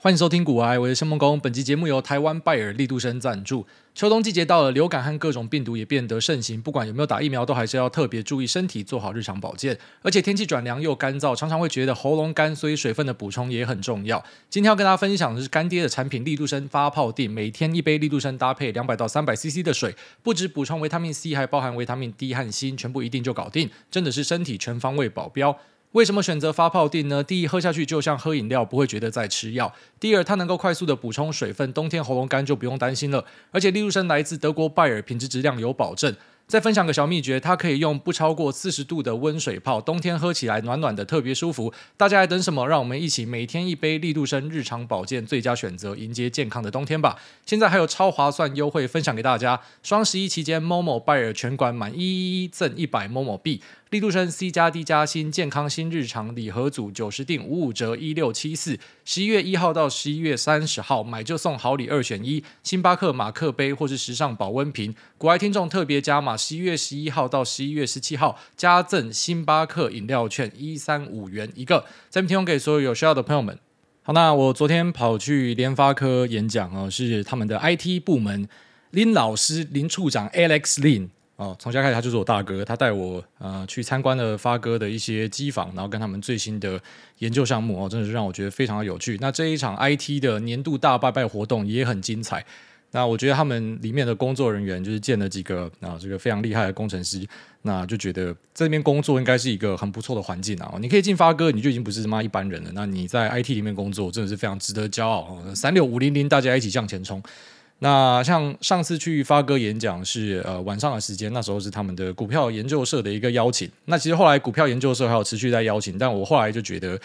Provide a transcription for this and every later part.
欢迎收听古癌，我是申孟恭。本期节目由台湾拜耳力度生赞助。秋冬季节到了，流感和各种病毒也变得盛行，不管有没有打疫苗，都还是要特别注意身体，做好日常保健。而且天气转凉又干燥，常常会觉得喉咙干，所以水分的补充也很重要。今天要跟大家分享的是干爹的产品力度生发泡錠，每天一杯力度生搭配两百到三百 CC 的水，不止补充维他命 C，还包含维他命 D 和锌，全部一定就搞定，真的是身体全方位保镖。为什么选择发泡錠呢？第一，喝下去就像喝饮料，不会觉得在吃药；第二，它能够快速的补充水分，冬天喉咙干就不用担心了。而且力度生来自德国拜耳，品质质量有保证。再分享个小秘诀，它可以用不超过四十度的温水泡，冬天喝起来暖暖的，特别舒服。大家还等什么？让我们一起每天一杯力度生日常保健最佳选择，迎接健康的冬天吧！现在还有超划算优惠分享给大家，双十一期间，Momo 拜尔全馆满一一一赠一百 Momo 币。力度生 C 加 D 加新健康新日常礼盒组九十定五五折一六七四，十一月一号到十一月三十号买就送好礼二选一，星巴克马克杯或是时尚保温瓶。国外听众特别加码，十一月十一号到十一月十七号加赠星巴克饮料券一三五元一个，这边提供给所有有需要的朋友们。好，那我昨天跑去联发科演讲哦，是他们的 IT 部门林老师林处长 Alex Lin。哦，从现在开始他就是我大哥，他带我呃去参观了发哥的一些机房，然后跟他们最新的研究项目哦，真的是让我觉得非常的有趣。那这一场 IT 的年度大拜拜活动也很精彩。那我觉得他们里面的工作人员就是见了几个啊，这个非常厉害的工程师，那就觉得这边工作应该是一个很不错的环境啊。你可以进发哥，你就已经不是什么一般人了。那你在 IT 里面工作，真的是非常值得骄傲。三六五零零，大家一起向前冲。那像上次去发哥演讲是呃晚上的时间，那时候是他们的股票研究社的一个邀请。那其实后来股票研究社还有持续在邀请，但我后来就觉得。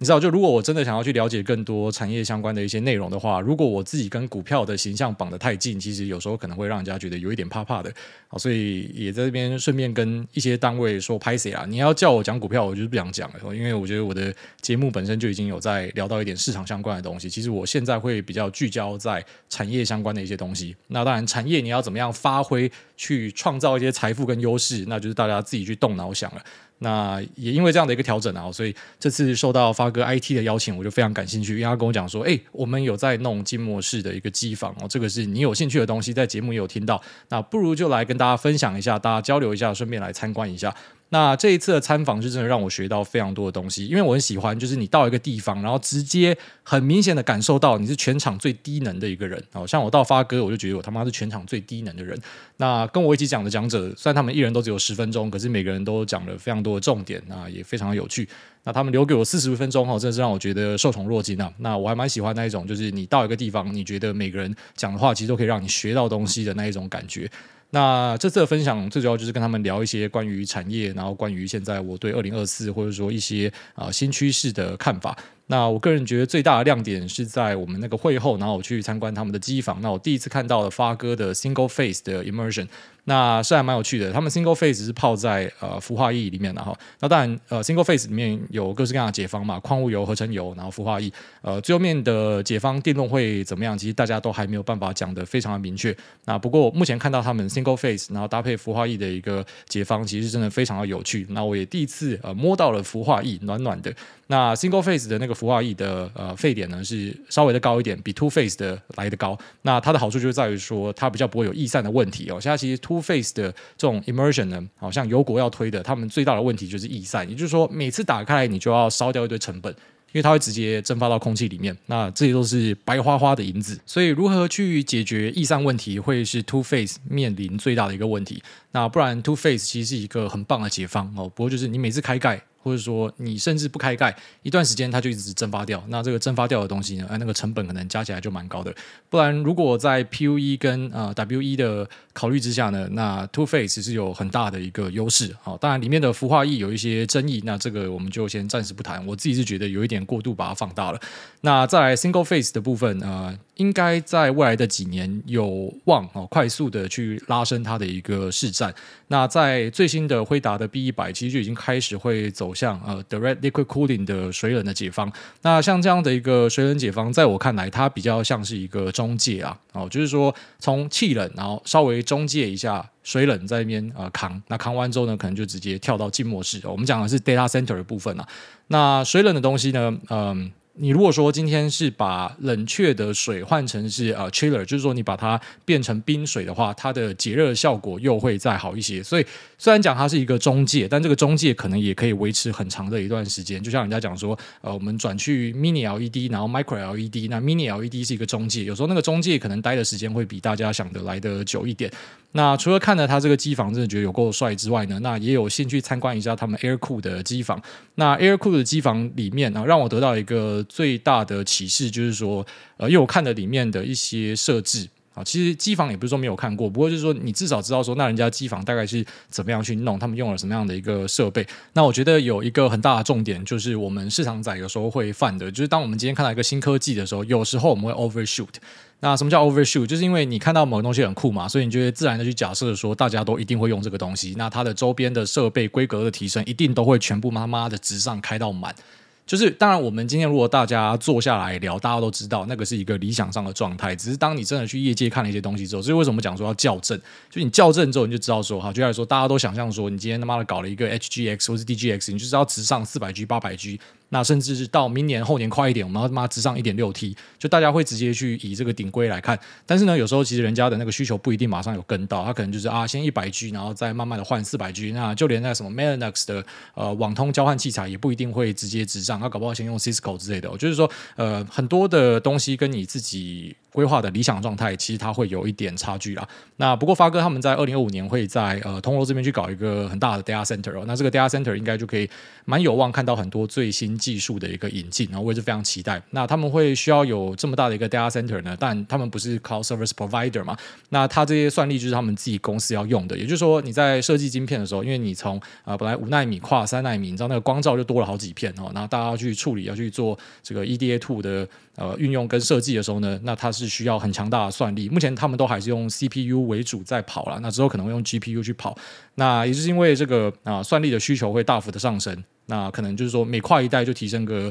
你知道，就如果我真的想要去了解更多产业相关的一些内容的话，如果我自己跟股票的形象绑得太近，其实有时候可能会让人家觉得有一点怕怕的。好，所以也在这边顺便跟一些单位说拍谢啊，你要叫我讲股票，我就是不想讲了，因为我觉得我的节目本身就已经有在聊到一点市场相关的东西。其实我现在会比较聚焦在产业相关的一些东西。那当然，产业你要怎么样发挥去创造一些财富跟优势，那就是大家自己去动脑想了。那也因为这样的一个调整啊，所以这次受到发哥 IT 的邀请，我就非常感兴趣。因为他跟我讲说，哎，我们有在弄静默式的一个机房哦，这个是你有兴趣的东西，在节目也有听到。那不如就来跟大家分享一下，大家交流一下，顺便来参观一下。那这一次的参访是真的让我学到非常多的东西，因为我很喜欢，就是你到一个地方，然后直接很明显的感受到你是全场最低能的一个人。好像我到发哥，我就觉得我他妈是全场最低能的人。那跟我一起讲的讲者，虽然他们一人都只有十分钟，可是每个人都讲了非常多的重点，那也非常有趣。那他们留给我四十分钟，哈，真的是让我觉得受宠若惊啊。那我还蛮喜欢那一种，就是你到一个地方，你觉得每个人讲的话其实都可以让你学到东西的那一种感觉。那这次的分享最主要就是跟他们聊一些关于产业，然后关于现在我对二零二四或者说一些啊、新趋势的看法。那我个人觉得最大的亮点是在我们那个会后，然后我去参观他们的机房。那我第一次看到了发哥的 Single Phase 的 Immersion，那是还蛮有趣的。他们 Single Phase 是泡在呃氟化液里面的哈。那当然呃 Single Phase 里面有各式各样的解方嘛，矿物油、合成油，然后氟化液。呃，最后面的解方电动会怎么样？其实大家都还没有办法讲得非常的明确。那不过目前看到他们 Single Phase，然后搭配氟化液的一个解方，其实真的非常的有趣。那我也第一次呃摸到了氟化液，暖暖的。那 Single Phase 的那个氟化液的呃沸点呢，是稍微的高一点，比 Two Phase 的来的高。那它的好处就在于说，它比较不会有易散的问题哦。现在其实 Two Phase 的这种 Immersion 呢，好像油国要推的，他们最大的问题就是易散，也就是说每次打开来你就要烧掉一堆成本，因为它会直接蒸发到空气里面。那这些都是白花花的银子。所以如何去解决易散问题，会是 Two Phase 面临最大的一个问题。那不然 Two Phase 其实是一个很棒的解方哦。不过就是你每次开盖。或者说你甚至不开盖一段时间，它就一直蒸发掉。那这个蒸发掉的东西呢，那个成本可能加起来就蛮高的。不然，如果在 PUE 跟呃 WE 的考虑之下呢，那 Two Phase 是有很大的一个优势。好，当然里面的氟化液有一些争议，那这个我们就先暂时不谈。我自己是觉得有一点过度把它放大了。那再来 Single Phase 的部分，呃，应该在未来的几年有望哦快速的去拉升它的一个市占。那在最新的辉达的 B 一百，其实就已经开始会走向呃 Direct Liquid Cooling 的水冷的解方。那像这样的一个水冷解方，在我看来，它比较像是一个中介啊，哦，就是说从气冷，然后稍微中介一下水冷在那边呃扛，那扛完之后呢，可能就直接跳到静默式。我们讲的是 Data Center 的部分啊。那水冷的东西呢，嗯、你如果说今天是把冷却的水换成是呃 chiller，就是说你把它变成冰水的话，它的解热效果又会再好一些。所以虽然讲它是一个中介，但这个中介可能也可以维持很长的一段时间。就像人家讲说，呃，我们转去 mini LED，然后 micro LED，那 mini LED 是一个中介，有时候那个中介可能待的时间会比大家想的来得久一点。那除了看了他这个机房真的觉得有够帅之外呢，那也有兴趣参观一下他们 Air Cool 的机房。那 Air Cool 的机房里面啊，让我得到一个。最大的启示就是说，呃，因为我看了里面的一些设置啊，其实机房也不是说没有看过，不过就是说你至少知道说，那人家机房大概是怎么样去弄，他们用了什么样的一个设备。那我觉得有一个很大的重点，就是我们市场仔有时候会犯的，就是当我们今天看到一个新科技的时候，有时候我们会 overshoot。那什么叫 overshoot？就是因为你看到某个东西很酷嘛，所以你就会自然的去假设说，大家都一定会用这个东西，那它的周边的设备规格的提升，一定都会全部妈妈的直上开到满。就是，当然，我们今天如果大家坐下来聊，大家都知道那个是一个理想上的状态。只是当你真的去业界看了一些东西之后，所以为什么讲说要校正？就你校正之后，你就知道说，哈，就来说，大家都想象说，你今天他妈的搞了一个 HGX 或是 DGX，你就知道直上四百 G、八百 G。那甚至是到明年后年快一点，我们要他妈直上一点六 T，就大家会直接去以这个顶规来看。但是呢，有时候其实人家的那个需求不一定马上有跟到，他可能就是啊，先一百 G，然后再慢慢的换四百 G。那就连那什么 Mellanox 的呃网通交换器材也不一定会直接直上，他搞不好先用 Cisco 之类的。就是说呃很多的东西跟你自己规划的理想状态，其实它会有一点差距啦。那不过发哥他们在二零二五年会在呃通州这边去搞一个很大的 data center 哦，那这个 data center 应该就可以蛮有望看到很多最新技术的一个引进，然后我也是非常期待。那他们会需要有这么大的一个 data center 呢？但他们不是 cloud service provider 嘛？那他这些算力就是他们自己公司要用的。也就是说，你在设计晶片的时候，因为你从啊、本来五纳米跨三纳米，你知道那个光照就多了好几片哦。然后大家去处理，要去做这个 EDA two 的呃运用跟设计的时候呢，那它是需要很强大的算力。目前他们都还是用 CPU 为主在跑了，那之后可能会用 GPU 去跑。那也是因为这个啊、算力的需求会大幅的上升。那可能就是说，每跨一代就提升个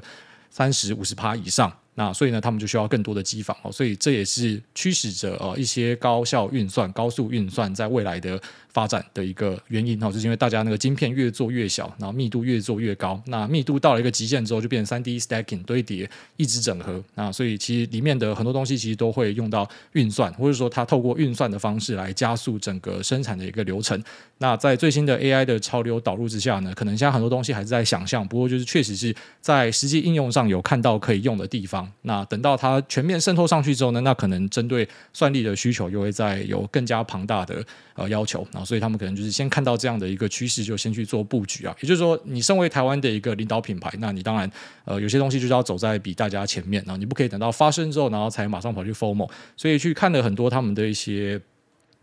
三十五十趴以上。那所以呢，他们就需要更多的机房哦。所以这也是驱使着呃一些高效运算、高速运算在未来的发展的一个原因哦，就是因为大家那个晶片越做越小，然后密度越做越高。那密度到了一个极限之后，就变成三 D stacking 堆叠、一直整合。那所以其实里面的很多东西其实都会用到运算，或者说它透过运算的方式来加速整个生产的一个流程。那在最新的 AI 的潮流导入之下呢，可能现在很多东西还是在想象，不过就是确实是在实际应用上有看到可以用的地方。那等到它全面渗透上去之后呢，那可能针对算力的需求又会再有更加庞大的呃要求。所以他们可能就是先看到这样的一个趋势，就先去做布局啊。也就是说，你身为台湾的一个领导品牌，那你当然呃有些东西就是要走在比大家前面，然后你不可以等到发生之后，然后才马上跑去 FOMO。所以去看了很多他们的一些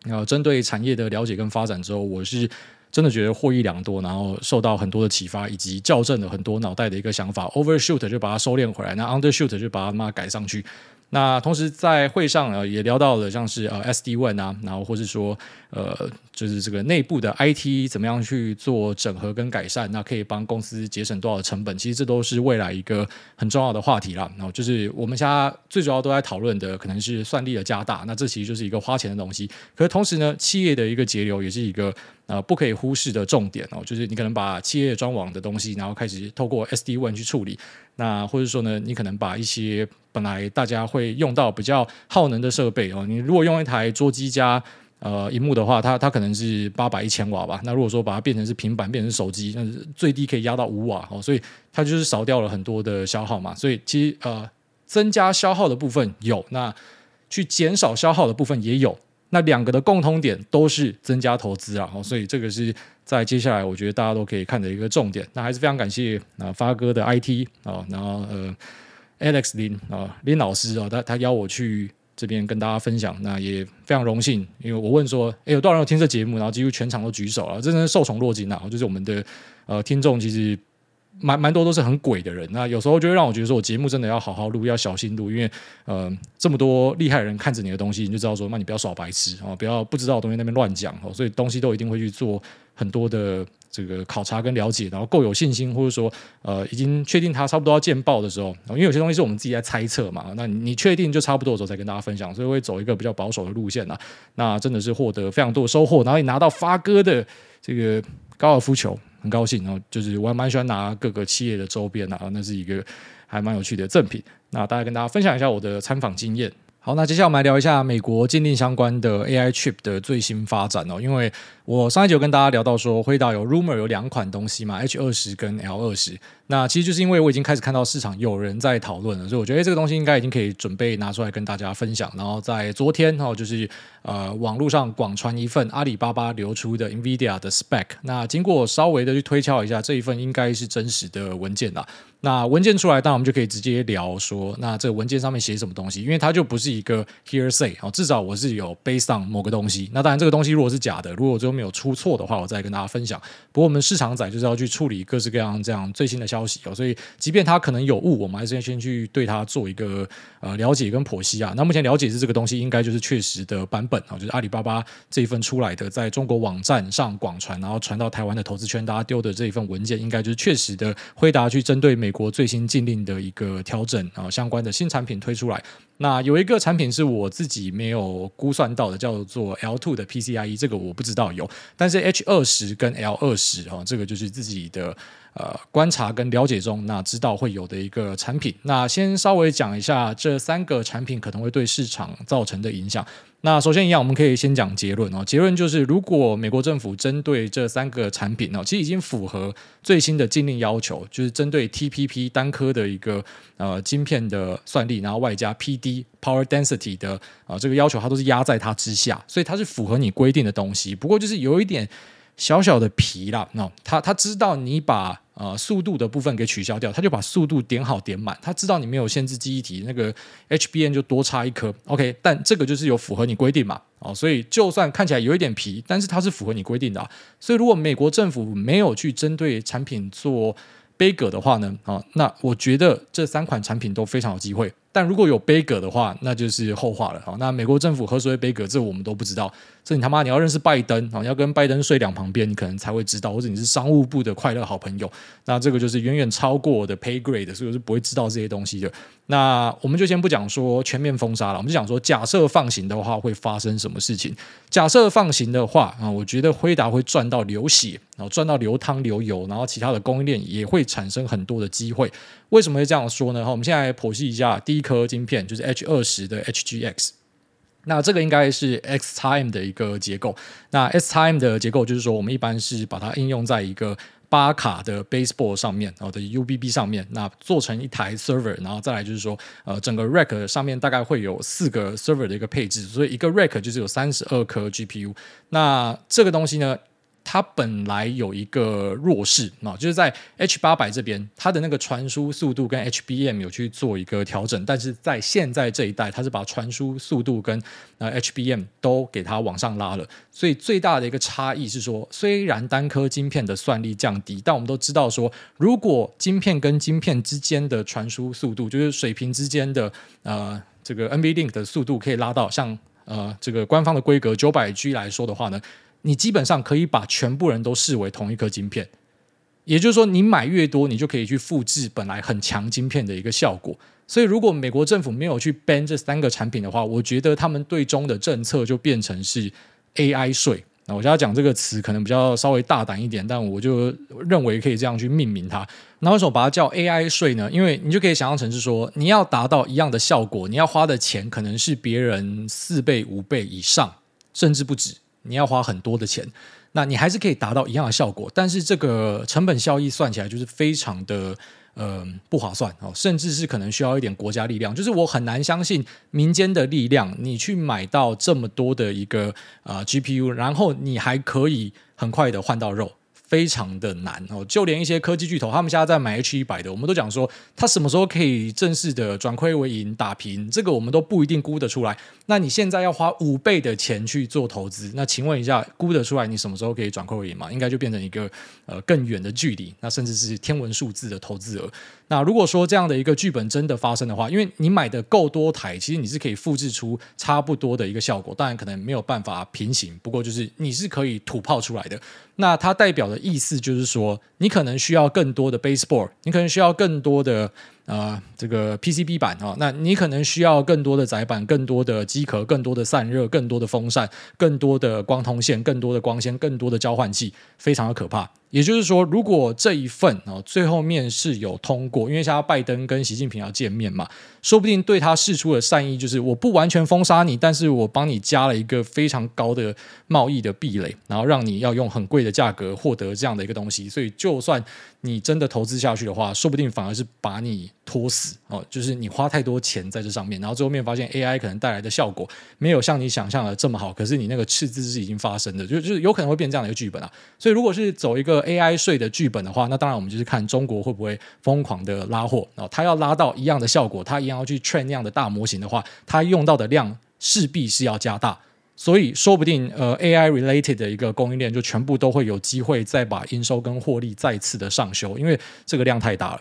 呃针对产业的了解跟发展之后，我是真的觉得获益良多，然后受到很多的启发，以及校正了很多脑袋的一个想法。Overshoot 就把它收敛回来，那 Undershoot 就把它妈改上去。那同时在会上呃也聊到了像是呃 SD One 啊，然后或是说呃就是这个内部的 IT 怎么样去做整合跟改善，那可以帮公司节省多少成本？其实这都是未来一个很重要的话题啦。然后就是我们现在最主要都在讨论的可能是算力的加大，那这其实就是一个花钱的东西。可是同时呢，企业的一个节流也是一个呃不可以忽视的重点哦。就是你可能把企业专网的东西，然后开始透过 SD-WAN 去处理，那或者说呢，你可能把一些本来大家会用到比较耗能的设备哦，你如果用一台桌机加呃萤幕的话，它它可能是八百一千瓦吧。那如果说把它变成是平板，变成手机，那最低可以压到五瓦哦，所以它就是少掉了很多的消耗嘛。所以其实呃增加消耗的部分有，那去减少消耗的部分也有。那两个的共通点都是增加投资啊，所以这个是在接下来我觉得大家都可以看的一个重点。那还是非常感谢啊发哥的 IT 啊，然后呃。Alex 林啊，林老师啊，他他邀我去这边跟大家分享，那也非常荣幸，因为我问说，诶，有多少人有听这节目？然后几乎全场都举手了，真的是受宠若惊啊！就是我们的呃听众其实蛮蛮多都是很鬼的人，那有时候就会让我觉得说我节目真的要好好录，要小心录，因为呃这么多厉害人看着你的东西，你就知道说，那你不要耍白痴啊，不要不知道的东西那边乱讲哦，所以东西都一定会去做很多的。这个考察跟了解，然后够有信心，或者说呃已经确定它差不多要见报的时候，因为有些东西是我们自己在猜测嘛，那你确定就差不多的时候再跟大家分享，所以会走一个比较保守的路线呐。那真的是获得非常多的收获，然后也拿到发哥的这个高尔夫球，很高兴。然后就是我还蛮喜欢拿各个企业的周边啊，那是一个还蛮有趣的赠品。那大家跟大家分享一下我的参访经验。好，那接下来我们来聊一下美国鉴定相关的 AI chip 的最新发展哦。因为我上一集有跟大家聊到说，辉达有 rumor 有两款东西嘛，H 二十跟 L 二十。那其实就是因为我已经开始看到市场有人在讨论了，所以我觉得这个东西应该已经可以准备拿出来跟大家分享。然后在昨天哦，就是呃网络上广传一份阿里巴巴流出的 NVIDIA 的 spec。那经过稍微的去推敲一下，这一份应该是真实的文件啦。那文件出来，当然我们就可以直接聊说，那这个文件上面写什么东西？因为它就不是一个 hearsay 哦，至少我是有 based on 某个东西。那当然这个东西如果是假的，如果最后没有出错的话，我再跟大家分享。不过我们市场仔就是要去处理各式各样这样最新的消息哦，所以即便它可能有误，我们还是先去对它做一个呃了解跟剖析啊。那目前了解是这个东西应该就是确实的版本啊，就是阿里巴巴这一份出来的，在中国网站上广传，然后传到台湾的投资圈，大家丢的这一份文件，应该就是确实的辉达去针对美国最新禁令的一个调整啊，相关的新产品推出来。那有一个产品是我自己没有估算到的，叫做 L two 的 PCIe，这个我不知道有，但是 H 二十跟 L 二十哈，这个就是自己的呃观察跟了解中，那知道会有的一个产品。那先稍微讲一下这三个产品可能会对市场造成的影响。那首先一样，我们可以先讲结论哦。结论就是，如果美国政府针对这三个产品哦，其实已经符合最新的禁令要求，就是针对 TPP 单颗的一个呃晶片的算力，然后外加 PD Power Density 的啊、这个要求，它都是压在它之下，所以它是符合你规定的东西。不过就是有一点小小的皮啦，那他他知道你把。啊，速度的部分给取消掉，他就把速度点好点满。他知道你没有限制记忆体，那个 H B N 就多插一颗，OK。但这个就是有符合你规定嘛，啊，所以就算看起来有一点皮，但是它是符合你规定的啊。所以如果美国政府没有去针对产品做杯葛的话呢，啊，那我觉得这三款产品都非常有机会。但如果有杯葛的话，那就是后话了。好，那美国政府何时会杯葛，这我们都不知道。这你他妈你要认识拜登啊，你要跟拜登睡两旁边，你可能才会知道。或者你是商务部的快乐好朋友，那这个就是远远超过我的 pay grade，所以我是不会知道这些东西的。那我们就先不讲说全面封杀了，我们就讲说假设放行的话会发生什么事情。假设放行的话啊，我觉得辉达会赚到流血，然后赚到流汤流油，然后其他的供应链也会产生很多的机会。为什么会这样说呢？好，我们现在剖析一下第一颗晶片，就是 H 二十的 HGX。那这个应该是 X-Time 的一个结构。那 X-Time 的结构就是说，我们一般是把它应用在一个八卡的 Baseball 上面，然后的 UBB 上面，那做成一台 server，然后再来就是说，呃，整个 rack 上面大概会有四个 server 的一个配置，所以一个 rack 就是有三十二颗 GPU。那这个东西呢，它本来有一个弱势啊，就是在 H 八百这边，它的那个传输速度跟 HBM 有去做一个调整，但是在现在这一代，它是把传输速度跟呃 HBM 都给它往上拉了，所以最大的一个差异是说，虽然单颗晶片的算力降低，但我们都知道说，如果晶片跟晶片之间的传输速度，就是水平之间的呃这个 NVLink 的速度可以拉到像呃这个官方的规格九百 G 来说的话呢。你基本上可以把全部人都视为同一颗晶片，也就是说，你买越多，你就可以去复制本来很强晶片的一个效果。所以，如果美国政府没有去 ban 这三个产品的话，我觉得他们最终的政策就变成是 AI 税。那我现在讲这个词可能比较稍微大胆一点，但我就认为可以这样去命名它。那为什么把它叫 AI 税呢？因为你就可以想象成是说，你要达到一样的效果，你要花的钱可能是别人四倍、五倍以上，甚至不止。你要花很多的钱，那你还是可以达到一样的效果，但是这个成本效益算起来就是非常的呃不划算哦，甚至是可能需要一点国家力量，就是我很难相信民间的力量，你去买到这么多的一个啊、呃、GPU，然后你还可以很快的换到肉。非常的难哦，就连一些科技巨头，他们现在在买 H 一百的，我们都讲说，它什么时候可以正式的转亏为盈打平，这个我们都不一定估得出来。那你现在要花五倍的钱去做投资，那请问一下，估得出来你什么时候可以转亏为盈吗？应该就变成一个呃更远的距离，那甚至是天文数字的投资额。那如果说这样的一个剧本真的发生的话，因为你买的够多台，其实你是可以复制出差不多的一个效果，当然可能没有办法平行，不过就是你是可以吐泡出来的。那它代表的意思就是说，你可能需要更多的 baseball，你可能需要更多的啊这个 PCB 板啊，那你可能需要更多的载板、更多的机壳、更多的散热、更多的风扇、更多的光通线、更多的光纤、更多的交换器，非常的可怕。也就是说，如果这一份哦最后面是有通过，因为现在拜登跟习近平要见面嘛，说不定对他释出的善意就是我不完全封杀你，但是我帮你加了一个非常高的贸易的壁垒，然后让你要用很贵的价格获得这样的一个东西。所以，就算你真的投资下去的话，说不定反而是把你拖死哦，就是你花太多钱在这上面，然后最后面发现 AI 可能带来的效果没有像你想象的这么好，可是你那个赤字是已经发生的，就就是有可能会变这样的一个剧本啊。所以，如果是走一个 AI 税的剧本的话，那当然我们就是看中国会不会疯狂的拉货，哦他要拉到一样的效果，他一样然后去 train 那样的大模型的话，它用到的量势必是要加大，所以说不定呃 AI related 的一个供应链就全部都会有机会再把营收跟获利再次的上修，因为这个量太大了。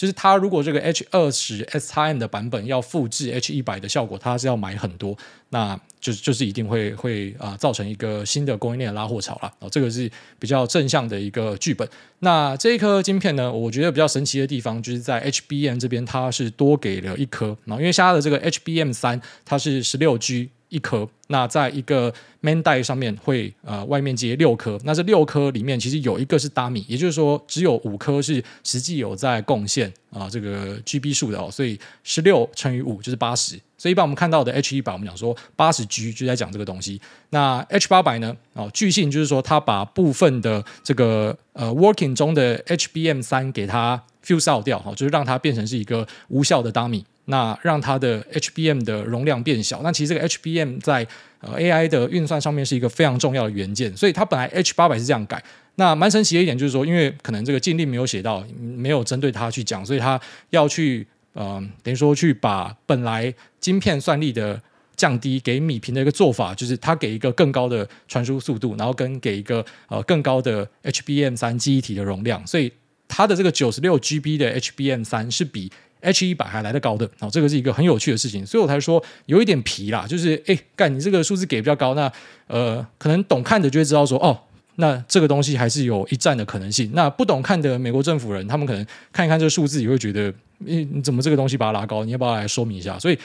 就是它如果这个 H 二十 SXM 的版本要复制 H 一百的效果，它是要买很多，那就就是一定会会啊、造成一个新的供应链拉货潮了。哦，这个是比较正向的一个剧本。那这一颗晶片呢，我觉得比较神奇的地方就是在 HBM 这边，它是多给了一颗，然后因为现在的这个 HBM 三它是十六 G。一颗，那在一个 main 带上面会呃外面接六颗，那这六颗里面其实有一个是 dummy，也就是说只有五颗是实际有在贡献啊、呃、这个 GB 数的哦，所以十六乘以五就是八十，所以一般我们看到的 H 一百我们讲说八十 G 就在讲这个东西，那 H 八百呢哦，据信就是说它把部分的这个呃 working 中的 HBM 三给它 fuse out 掉哈，就是让它变成是一个无效的 dummy。那让它的 HBM 的容量变小，那其实这个 HBM 在呃 AI 的运算上面是一个非常重要的元件，所以它本来 H 八百是这样改。那蛮神奇的一点就是说，因为可能这个禁令没有写到，没有针对它去讲，所以它要去呃等于说去把本来晶片算力的降低给米平的一个做法，就是它给一个更高的传输速度，然后跟给一个呃更高的 HBM 三记忆体的容量，所以它的这个九十六 GB 的 HBM 三是比 H 一百还来得高的，哦，这个是一个很有趣的事情，所以我才说有一点皮啦，就是哎，干你这个数字给比较高，那呃，可能懂看的就会知道说，哦，那这个东西还是有一战的可能性。那不懂看的美国政府人，他们可能看一看这个数字，也会觉得，你你怎么这个东西把它拉高？你要不要来说明一下？所以，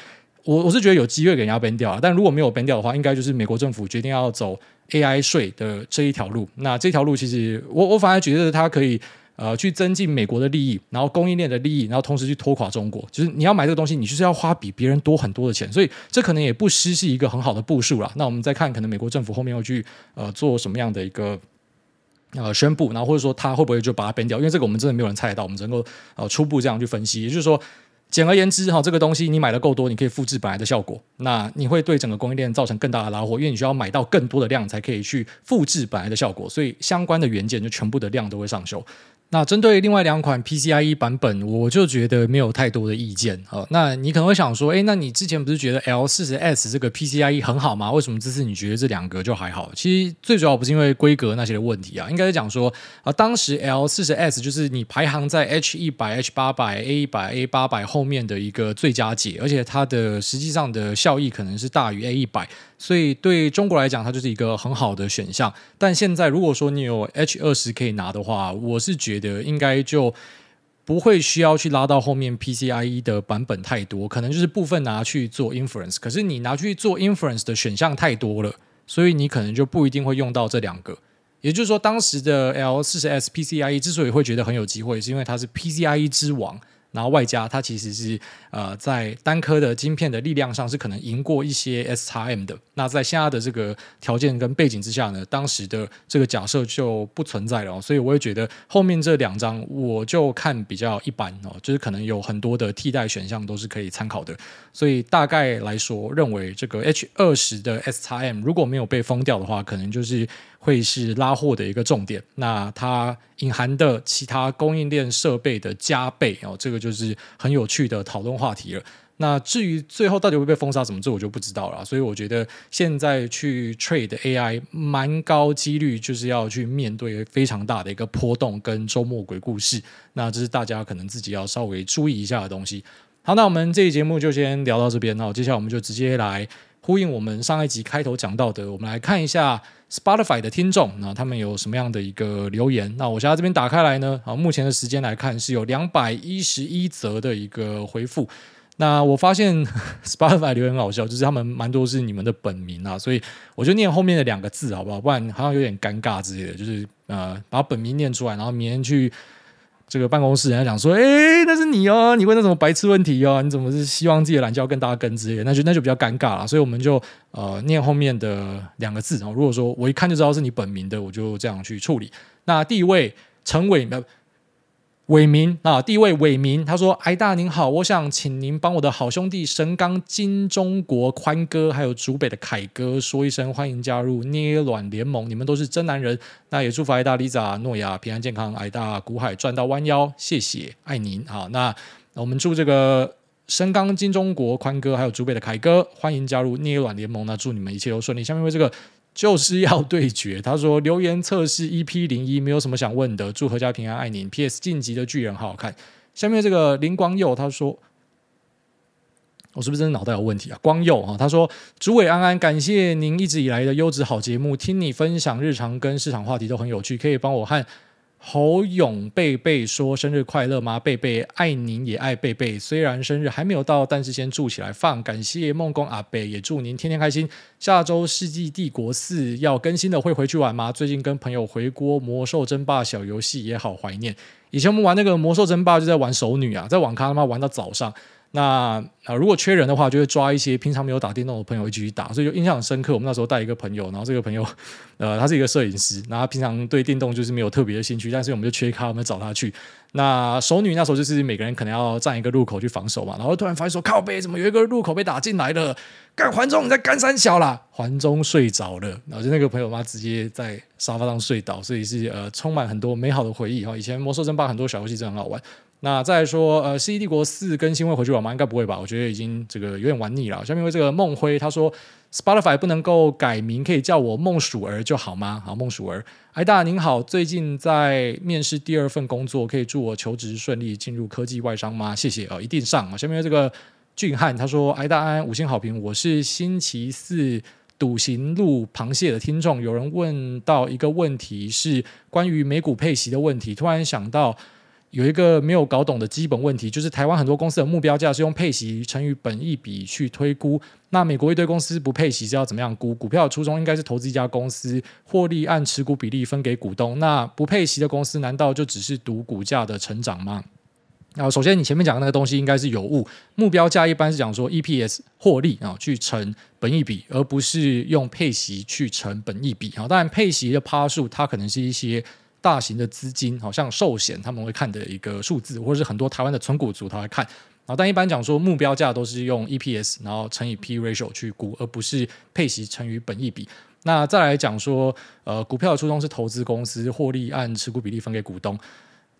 我我是觉得有机会给人家 ban 掉，但如果没有 ban 掉的话，应该就是美国政府决定要走 AI 税的这一条路。那这条路其实我我反而觉得它可以。呃，去增进美国的利益，然后供应链的利益，然后同时去拖垮中国。就是你要买这个东西，你就是要花比别人多很多的钱，所以这可能也不失是一个很好的步数啦。那我们再看，可能美国政府后面会去呃做什么样的一个呃宣布，然后或者说他会不会就把它编掉？因为这个我们真的没有人猜得到，我们只能够呃初步这样去分析。也就是说，简而言之哈，这个东西你买的够多，你可以复制本来的效果，那你会对整个供应链造成更大的拉货，因为你需要买到更多的量才可以去复制本来的效果，所以相关的元件就全部的量都会上修。那针对另外两款 PCIe 版本，我就觉得没有太多的意见。好，那你可能会想说，诶，那你之前不是觉得 L40S 这个 PCIe 很好吗？为什么这次你觉得这两个就还好？其实最主要不是因为规格那些的问题啊，应该是讲说啊，当时 L40S 就是你排行在 H100、H800、A100、A800 后面的一个最佳解，而且它的实际上的效益可能是大于 A100。所以对中国来讲，它就是一个很好的选项。但现在如果说你有 H 二十可以拿的话，我是觉得应该就不会需要去拉到后面 PCIe 的版本太多，可能就是部分拿去做 inference。可是你拿去做 inference 的选项太多了，所以你可能就不一定会用到这两个。也就是说，当时的 L 四十 S PCIe 之所以会觉得很有机会，是因为它是 PCIe 之王。然后外加它其实是呃在单颗的晶片的力量上是可能赢过一些 SXM 的。那在现在的这个条件跟背景之下呢，当时的这个假设就不存在了。所以我也觉得后面这两张我就看比较一般哦，就是可能有很多的替代选项都是可以参考的。所以大概来说，认为这个 H 二十的 SXM 如果没有被封掉的话，可能就是。会是拉货的一个重点，那它隐含的其他供应链设备的加倍哦，这个就是很有趣的讨论话题了。那至于最后到底会被封杀怎么，做我就不知道了。所以我觉得现在去 trade AI 蛮高几率就是要去面对非常大的一个波动跟周末鬼故事，那这是大家可能自己要稍微注意一下的东西。好，那我们这期节目就先聊到这边哦，接下来我们就直接来。呼应我们上一集开头讲到的，我们来看一下 Spotify 的听众，那他们有什么样的一个留言？那我现在这边打开来呢，啊，目前的时间来看是有两百一十一则的一个回复。那我发现 Spotify 留言很好笑，就是他们蛮多是你们的本名啊，所以我就念后面的两个字好不好？不然好像有点尴尬之类的，就是呃把本名念出来，然后明天去这个办公室，人家讲说，哎，那是你哦，你问那什么白痴问题哦，你怎么是希望自己的懒觉更大更之类的，那就那就比较尴尬了，所以我们就呃念后面的两个字。然后如果说我一看就知道是你本名的，我就这样去处理。那第一位陈伟。伟民啊，第一位伟民，他说：“癌大您好，我想请您帮我的好兄弟神冈金中国宽哥，还有竹北的凯哥说一声欢迎加入捏卵联盟，你们都是真男人。那也祝福艾大、丽莎、诺亚平安健康，艾大古海赚到弯腰，谢谢，爱您。好，那我们祝这个神冈金中国宽哥，还有竹北的凯哥欢迎加入捏卵联盟，那祝你们一切都顺利。下面为这个。”就是要对决。他说留言测试 EP 零一，没有什么想问的。祝阖家平安，爱您。PS 晋级的巨人好好看。下面这个林光佑他说，我是不是真的脑袋有问题啊？光佑啊，他说主委安安，感谢您一直以来的优质好节目，听你分享日常跟市场话题都很有趣，可以帮我和。侯勇贝贝说：“生日快乐吗？贝贝爱您也爱贝贝。虽然生日还没有到，但是先祝起来放。感谢梦工阿贝，也祝您天天开心。下周《世纪帝国四》要更新的，会回去玩吗？最近跟朋友回锅《魔兽争霸》小游戏，也好怀念。以前我们玩那个《魔兽争霸》，就在玩熟女啊，在网咖他妈玩到早上。”那啊，如果缺人的话，就会抓一些平常没有打电动的朋友一起去打，所以就印象很深刻。我们那时候带一个朋友，然后这个朋友，呃，他是一个摄影师，然后平常对电动就是没有特别的兴趣，但是我们就缺咖，我们找他去。那熟女那时候就是每个人可能要站一个路口去防守嘛，然后突然发现说靠北，怎么有一个路口被打进来了？干环中你在干三小啦？环中睡着了，然后就那个朋友嘛，直接在沙发上睡倒，所以是呃充满很多美好的回忆哈。以前魔兽争霸很多小游戏真的很好玩。那再说，呃，《世纪帝国四》更新会回去玩吗？应该不会吧？我觉得已经这个有点玩腻了。下面为这个梦辉他说，Spotify 不能够改名，可以叫我梦鼠儿就好吗？好，梦鼠儿，癌大您好，最近在面试第二份工作，可以祝我求职顺利，进入科技外商吗？谢谢、哦，一定上啊。下面为这个俊汉他说，癌大安五星好评，我是星期四笃行路螃蟹的听众，有人问到一个问题是关于美股配息的问题，突然想到。有一个没有搞懂的基本问题，就是台湾很多公司的目标价是用配息乘以本益比去推估。那美国一堆公司不配息是要怎么样估？股票的初衷应该是投资一家公司，获利按持股比例分给股东。那不配息的公司难道就只是赌股价的成长吗？啊，首先你前面讲的那个东西应该是有误。目标价一般是讲说 EPS 获利啊去乘本益比，而不是用配息去乘本益比啊。当然配息的趴数它可能是一些。大型的资金，好像寿险他们会看的一个数字，或者是很多台湾的存股族他会看。然后，但一般讲说目标价都是用 EPS，然后乘以 P ratio 去估，而不是配息乘以本益比。那再来讲说，呃，股票的初衷是投资公司，获利按持股比例分给股东。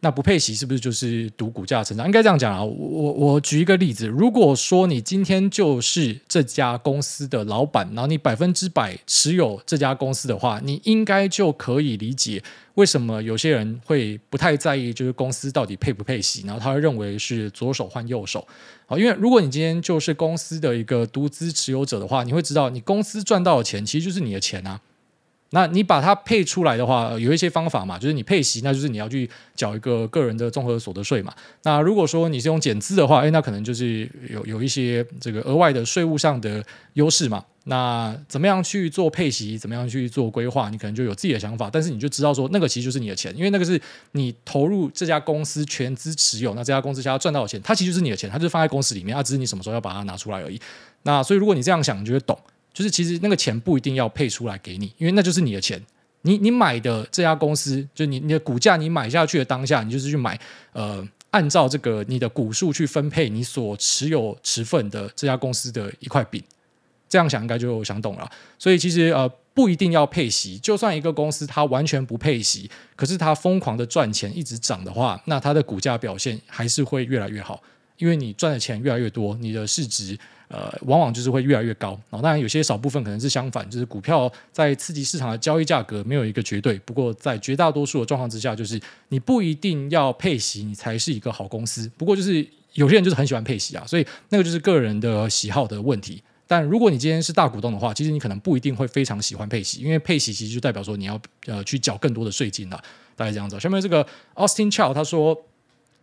那不配息是不是就是赌股价成长？应该这样讲啊。我我举一个例子，如果说你今天就是这家公司的老板，然后你百分之百持有这家公司的话，你应该就可以理解为什么有些人会不太在意，就是公司到底配不配息，然后他会认为是左手换右手。好，因为如果你今天就是公司的一个独资持有者的话，你会知道你公司赚到的钱其实就是你的钱啊。那你把它配出来的话，有一些方法嘛，就是你配息，那就是你要去缴一个个人的综合所得税嘛。那如果说你是用减资的话，诶，那可能就是有有一些这个额外的税务上的优势嘛。那怎么样去做配息，怎么样去做规划，你可能就有自己的想法，但是你就知道说那个其实就是你的钱，因为那个是你投入这家公司全资持有，那这家公司想要赚到的钱，它其实就是你的钱，它就放在公司里面，它只是你什么时候要把它拿出来而已。那所以如果你这样想，你就会懂。就是其实那个钱不一定要配出来给你，因为那就是你的钱。你你买的这家公司，就你你的股价，你买下去的当下，你就是去买，呃，按照这个你的股数去分配你所持有持份的这家公司的一块饼。这样想应该就想懂了。所以其实呃不一定要配息，就算一个公司它完全不配息，可是它疯狂的赚钱一直涨的话，那它的股价表现还是会越来越好，因为你赚的钱越来越多，你的市值。呃，往往就是会越来越高。当然，有些少部分可能是相反，就是股票在刺激市场的交易价格没有一个绝对。不过，在绝大多数的状况之下，就是你不一定要配息，你才是一个好公司。不过，就是有些人就是很喜欢配息啊，所以那个就是个人的喜好的问题。但如果你今天是大股东的话，其实你可能不一定会非常喜欢配息，因为配息其实就代表说你要呃去缴更多的税金了。大概这样子。下面这个 Austin Chow 他说。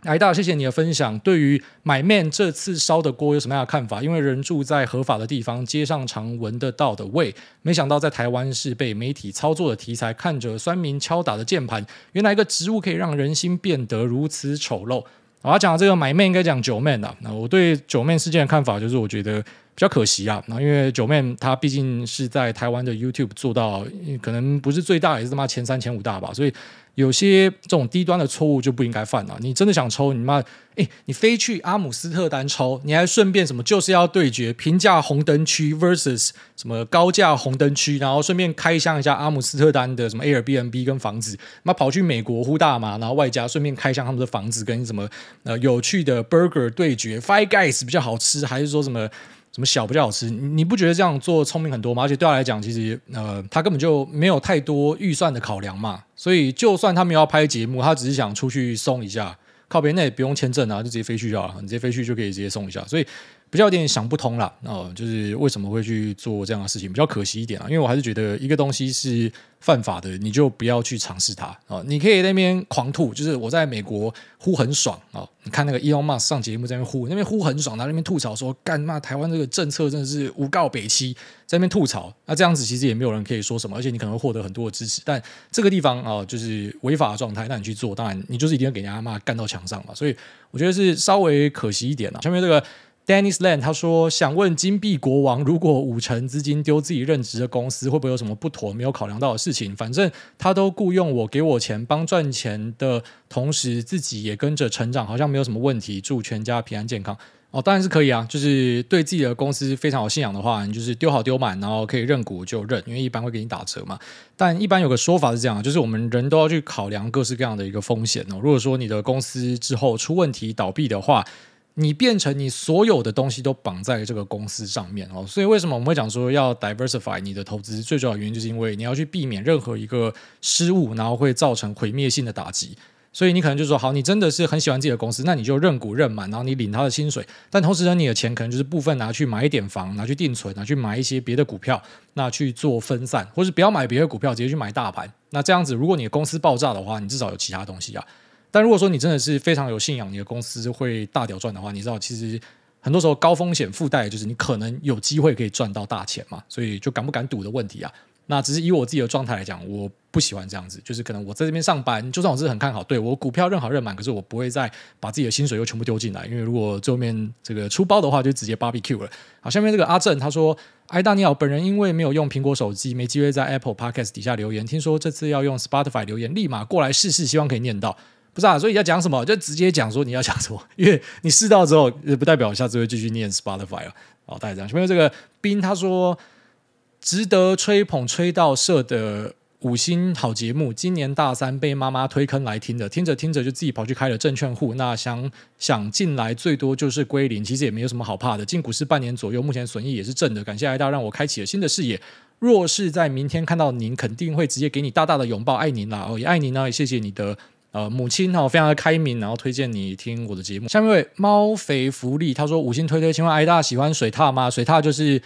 艾大，谢谢你的分享。对于买 Man 这次烧的锅有什么样的看法？因为人住在合法的地方，街上常闻得到的味，没想到在台湾是被媒体操作的题材。看着酸民敲打的键盘，原来一个植物可以让人心变得如此丑陋。我要讲这个买 Man 应该讲九 Man 啊。那我对九 Man 事件的看法就是，我觉得比较可惜啊。那因为九 Man 他毕竟是在台湾的 YouTube 做到，可能不是最大，也是他妈前三前五大吧，所以。有些这种低端的错误就不应该犯了。你真的想抽，你妈，哎，你飞去阿姆斯特丹抽，你还顺便什么就是要对决平价红灯区 versus 什么高价红灯区，然后顺便开箱一下阿姆斯特丹的什么 Airbnb 跟房子，妈跑去美国呼大麻，然后外加顺便开箱他们的房子跟什么呃有趣的 burger 对决，Five Guys 比较好吃，还是说什么？什么小比较好吃？你不觉得这样做聪明很多吗？而且对他来讲，其实呃，他根本就没有太多预算的考量嘛。所以就算他们要拍节目，他只是想出去送一下，靠边那也不用签证啊，就直接飞去就好了。你直接飞去就可以直接送一下。所以比较有点想不通了哦、就是为什么会去做这样的事情，比较可惜一点啊。因为我还是觉得一个东西是犯法的，你就不要去尝试它啊、你可以那边狂吐，就是我在美国呼很爽啊、呃。你看那个 Elon Musk 上节目在那边呼，那边呼很爽，他那边吐槽说干嘛台湾这个政策真的是无告北七，在那边吐槽。那这样子其实也没有人可以说什么，而且你可能会获得很多的支持。但这个地方啊、就是违法的状态，那你去做，当然你就是一定要给人家骂干到墙上嘛。所以我觉得是稍微可惜一点啊。下面这个。Dennis Land 他说：“想问金币国王，如果五成资金丢自己任职的公司，会不会有什么不妥没有考量到的事情？反正他都雇佣我，给我钱帮赚钱的同时，自己也跟着成长，好像没有什么问题。祝全家平安健康。哦，当然是可以啊，就是对自己的公司非常有信仰的话，你就是丢好丢满，然后可以认股就认，因为一般会给你打折嘛。但一般有个说法是这样，就是我们人都要去考量各式各样的一个风险哦。如果说你的公司之后出问题倒闭的话，你变成你所有的东西都绑在这个公司上面哦，所以为什么我们会讲说要 diversify 你的投资？最主要原因就是因为你要去避免任何一个失误，然后会造成毁灭性的打击。所以你可能就说，好，你真的是很喜欢自己的公司，那你就认股认满，然后你领他的薪水。但同时呢，你的钱可能就是部分拿去买一点房，拿去定存，拿去买一些别的股票，那去做分散，或是不要买别的股票，直接去买大盘。那这样子，如果你的公司爆炸的话，你至少有其他东西啊。但如果说你真的是非常有信仰，你的公司会大屌赚的话，你知道其实很多时候高风险附带就是你可能有机会可以赚到大钱嘛，所以就敢不敢赌的问题啊。那只是以我自己的状态来讲，我不喜欢这样子，就是可能我在这边上班，就算我是很看好，对我股票认好认满，可是我不会再把自己的薪水又全部丢进来，因为如果最后面这个出包的话，就直接 barbecue 了。好，下面这个阿正他说：“艾大你好，本人因为没有用苹果手机，没机会在 Apple Podcast 底下留言，听说这次要用 Spotify 留言，立马过来试试，希望可以念到。”不是啊，所以要讲什么就直接讲说你要讲什么，因为你试到之后，也不代表下次会继续念 Spotify 了。好，大家这样。前面这个冰他说，值得吹捧吹到社的五星好节目，今年大三被妈妈推坑来听的，听着听着就自己跑去开了证券户。那想想进来最多就是归零，其实也没有什么好怕的。进股市半年左右，目前损益也是正的。感谢艾大让我开启了新的视野。若是在明天看到您，肯定会直接给你大大的拥抱，爱您啦！哦，也爱您呢，也谢谢你的。呃，母亲哈，非常的开明，然后推荐你听我的节目。下面一位猫肥福利，他说五星推推，请问癌大喜欢水獭吗？水獭就是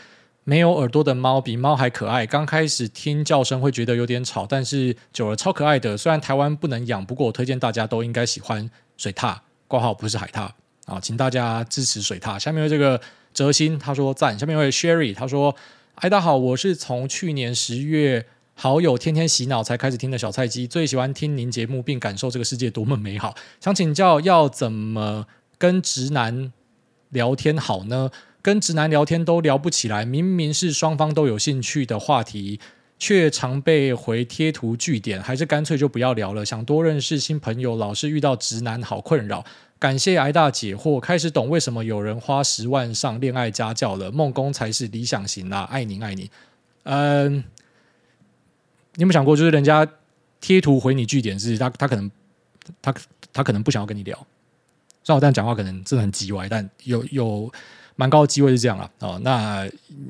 没有耳朵的猫，比猫还可爱。刚开始听叫声会觉得有点吵，但是久了超可爱的。虽然台湾不能养，不过我推荐大家都应该喜欢水獭。挂号不是海獭啊，请大家支持水獭。下面位这个哲心，他说赞。下面一位 Sherry，他说癌大好，我是从去年十月。好友天天洗脑才开始听的小菜鸡，最喜欢听您节目，并感受这个世界多么美好。想请教要怎么跟直男聊天好呢？跟直男聊天都聊不起来，明明是双方都有兴趣的话题，却常被回贴图据点，还是干脆就不要聊了。想多认识新朋友，老是遇到直男，好困扰。感谢挨大解惑，开始懂为什么有人花十万上恋爱家教了。梦工才是理想型啦，爱您爱您。嗯。你有没有想过，就是人家贴图回你句点是他，他可能他他可能不想要跟你聊。虽然我这样讲话可能真的很叽歪，但有有蛮高的机会是这样啊。哦，那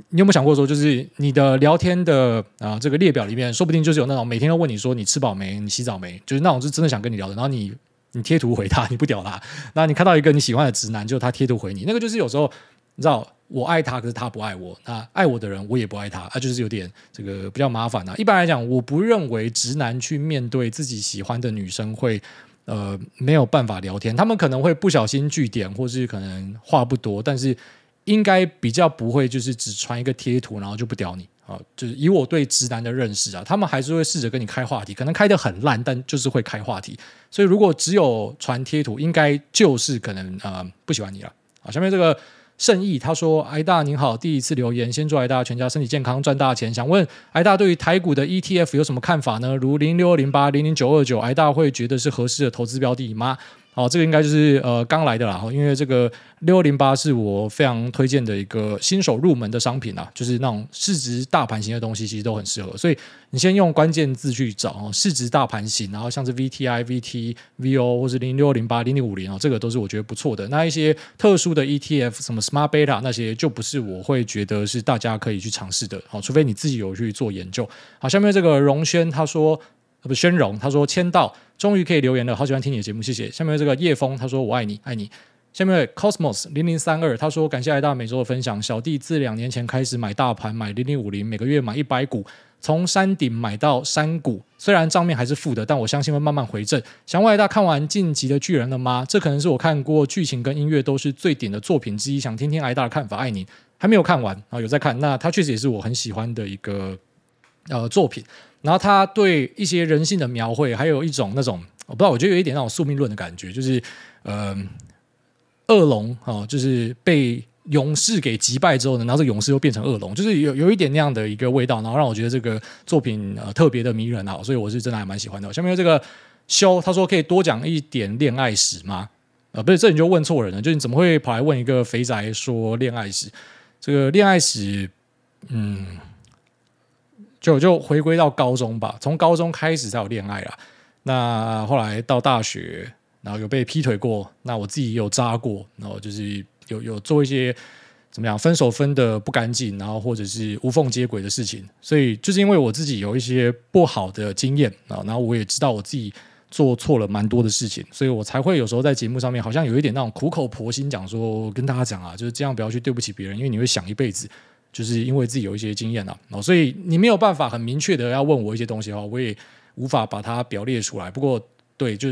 你有没有想过说，就是你的聊天的啊这个列表里面，说不定就是有那种每天都问你说你吃饱没，你洗澡没，就是那种是真的想跟你聊的。然后你你贴图回他，你不屌他。那你看到一个你喜欢的直男，就他贴图回你，那个就是有时候你知道我爱他，可是他不爱我。那爱我的人，我也不爱他，啊，就是有点这个比较麻烦啊。一般来讲，我不认为直男去面对自己喜欢的女生会呃没有办法聊天，他们可能会不小心句点，或是可能话不多，但是应该比较不会就是只传一个贴图，然后就不屌你啊。就是以我对直男的认识啊，他们还是会试着跟你开话题，可能开得很烂，但就是会开话题。所以如果只有传贴图，应该就是可能呃不喜欢你了。好，下面这个。盛意他说：“艾大您好，第一次留言，先祝艾大全家身体健康，赚大钱。想问艾大对于台股的 ETF 有什么看法呢？如零六二零八、零零九二九，艾大会觉得是合适的投资标的吗？”哦，这个应该就是呃刚来的啦，因为这个六二零八是我非常推荐的一个新手入门的商品啊，就是那种市值大盘型的东西，其实都很适合。所以你先用关键字去找哦，市值大盘型，然后像是 VTI、VT、VO 或是零六二零八、零零五零哦，这个都是我觉得不错的。那一些特殊的 ETF，什么 Smart Beta 那些，就不是我会觉得是大家可以去尝试的。好，除非你自己有去做研究。好，下面这个荣轩他说。不，宣荣他说签到，终于可以留言了，好喜欢听你的节目，谢谢。下面这个叶峰他说我爱你，爱你。下面 Cosmos 零零三二他说感谢癌大每周的分享，小弟自两年前开始买大盘，买零零五零，每个月买一百股，从山顶买到山谷，虽然账面还是负的，但我相信会慢慢回正。想问癌大看完《晋级的巨人》了吗？这可能是我看过剧情跟音乐都是最顶的作品之一，想听听癌大的看法。爱你，还没有看完啊，有在看。那他确实也是我很喜欢的一个呃作品。然后他对一些人性的描绘，还有一种那种我不知道，我觉得有一点那种宿命论的感觉，就是呃，恶龙哦，就是被勇士给击败之后呢，然后这勇士又变成恶龙，就是有有一点那样的一个味道，然后让我觉得这个作品呃特别的迷人啊，所以我是真的还蛮喜欢的。下面这个修他说可以多讲一点恋爱史吗？呃，不是，这你就问错人了，就你怎么会跑来问一个肥宅说恋爱史？这个恋爱史，嗯。就就回归到高中吧，从高中开始才有恋爱啦。那后来到大学，然后有被劈腿过，那我自己也有渣过，然后就是有有做一些怎么样分手分得不干净，然后或者是无缝接轨的事情。所以就是因为我自己有一些不好的经验啊，然后我也知道我自己做错了蛮多的事情，所以我才会有时候在节目上面好像有一点那种苦口婆心讲说，跟大家讲啊，就是这样不要去对不起别人，因为你会想一辈子。就是因为自己有一些经验啊，所以你没有办法很明确的要问我一些东西的话，我也无法把它表列出来。不过，对，就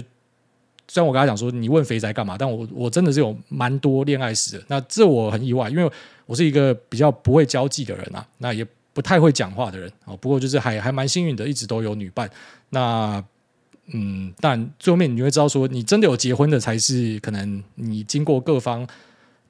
虽然我跟他讲说你问肥宅干嘛，但我我真的是有蛮多恋爱史的。那这我很意外，因为我是一个比较不会交际的人啊，那也不太会讲话的人啊。不过就是还还蛮幸运的，一直都有女伴。那嗯，但最后面你会知道说，你真的有结婚的才是可能你经过各方。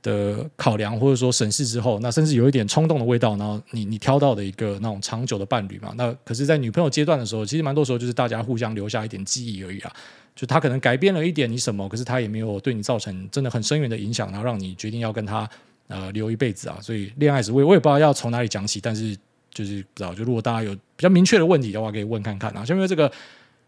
的考量或者说审视之后，那甚至有一点冲动的味道，然后你你挑到的一个那种长久的伴侣嘛，那可是，在女朋友阶段的时候，其实蛮多时候就是大家互相留下一点记忆而已啊，就他可能改变了一点你什么，可是他也没有对你造成真的很深远的影响，然后让你决定要跟他呃留一辈子啊。所以恋爱史我我也不知道要从哪里讲起，但是就是不知道，就如果大家有比较明确的问题的话，可以问看看啊。像因为这个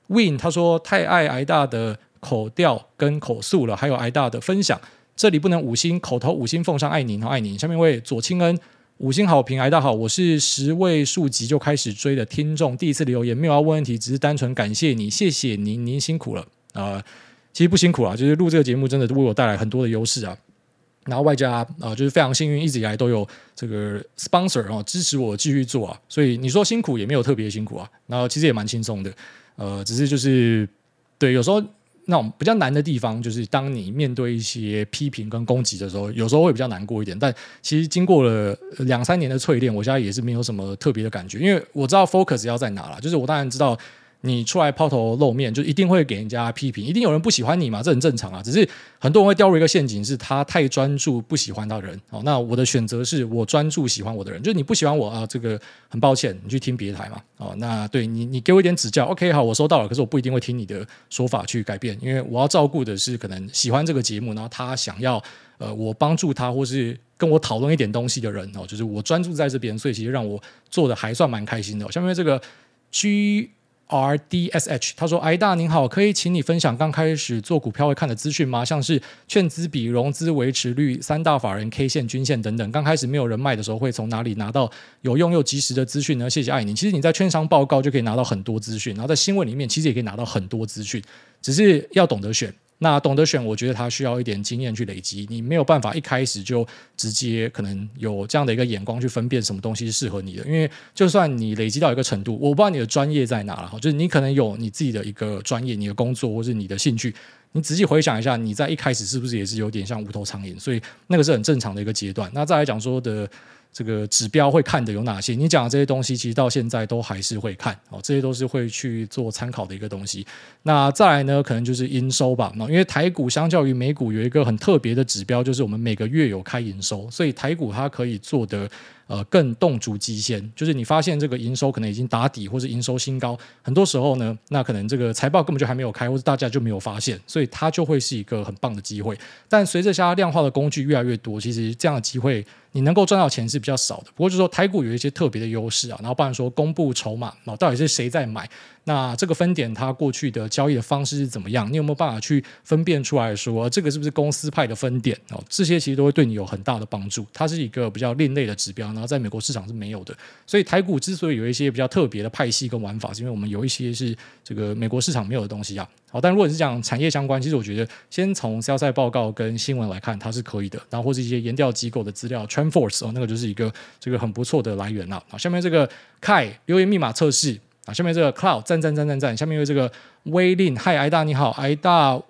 Win 他说太爱挨大的口调跟口述了，还有挨大的分享。这里不能五星，口头五星奉上爱您，爱您。下面一位左清恩五星好评，癌大好，我是十位数集就开始追的听众，第一次留言没有要问问题，只是单纯感谢你，谢谢您，您辛苦了啊、其实不辛苦啊，就是录这个节目真的为我带来很多的优势啊。然后外加啊、就是非常幸运，一直以来都有这个 sponsor 啊、支持我继续做啊。所以你说辛苦也没有特别辛苦啊，然后其实也蛮轻松的，呃，只是就是对有时候。那种比较难的地方，就是当你面对一些批评跟攻击的时候，有时候会比较难过一点。但其实经过了两三年的淬炼，我现在也是没有什么特别的感觉，因为我知道 focus 要在哪了。就是我当然知道。你出来抛头露面，就一定会给人家批评，一定有人不喜欢你嘛，这很正常啊。只是很多人会掉入一个陷阱，是他太专注不喜欢他的人。哦，那我的选择是我专注喜欢我的人，就是你不喜欢我啊，这个很抱歉，你去听别台嘛。哦，那对你，你给我一点指教，OK，好，我收到了。可是我不一定会听你的说法去改变，因为我要照顾的是可能喜欢这个节目，然后他想要呃我帮助他或是跟我讨论一点东西的人哦，就是我专注在这边，所以其实让我做的还算蛮开心的。下面这个 G。R D S H，他说：“哎大您好，可以请你分享刚开始做股票会看的资讯吗？像是券资比、融资维持率、三大法人 K 线、均线等等。刚开始没有人脉的时候，会从哪里拿到有用又及时的资讯呢？谢谢爱您。其实你在券商报告就可以拿到很多资讯，然后在新闻里面其实也可以拿到很多资讯，只是要懂得选。那懂得选，我觉得他需要一点经验去累积，你没有办法一开始就直接可能有这样的一个眼光去分辨什么东西是适合你的，因为就算你累积到一个程度，我不知道你的专业在哪了哈，就是你可能有你自己的一个专业、你的工作或是你的兴趣，你仔细回想一下，你在一开始是不是也是有点像无头苍蝇？所以那个是很正常的一个阶段。那再来讲说的。这个指标会看的有哪些？你讲的这些东西，其实到现在都还是会看哦，这些都是会去做参考的一个东西。那再来呢，可能就是营收吧。那因为台股相较于美股有一个很特别的指标，就是我们每个月有开营收，所以台股它可以做的。呃，更动足机先，就是你发现这个营收可能已经打底，或者营收新高，很多时候呢，那可能这个财报根本就还没有开，或者大家就没有发现，所以它就会是一个很棒的机会。但随着下量化的工具越来越多，其实这样的机会你能够赚到钱是比较少的。不过就是说台股有一些特别的优势啊，然后不然说公布筹码，然后到底是谁在买？那这个分点它过去的交易的方式是怎么样？你有没有办法去分辨出来说这个是不是公司派的分点？哦，这些其实都会对你有很大的帮助。它是一个比较另类的指标，然后在美国市场是没有的。所以台股之所以有一些比较特别的派系跟玩法，是因为我们有一些是这个美国市场没有的东西啊。好，但如果你是讲产业相关，其实我觉得先从 sell side 报告跟新闻来看，它是可以的。然后或是一些研调机构的资料，TrendForce 哦，那个就是一个这个很不错的来源了。好，下面这个 Kai 留言密码测试。啊，下面这个 Cloud 赞赞赞赞赞，下面有这个威令，嗨，挨大你好，挨大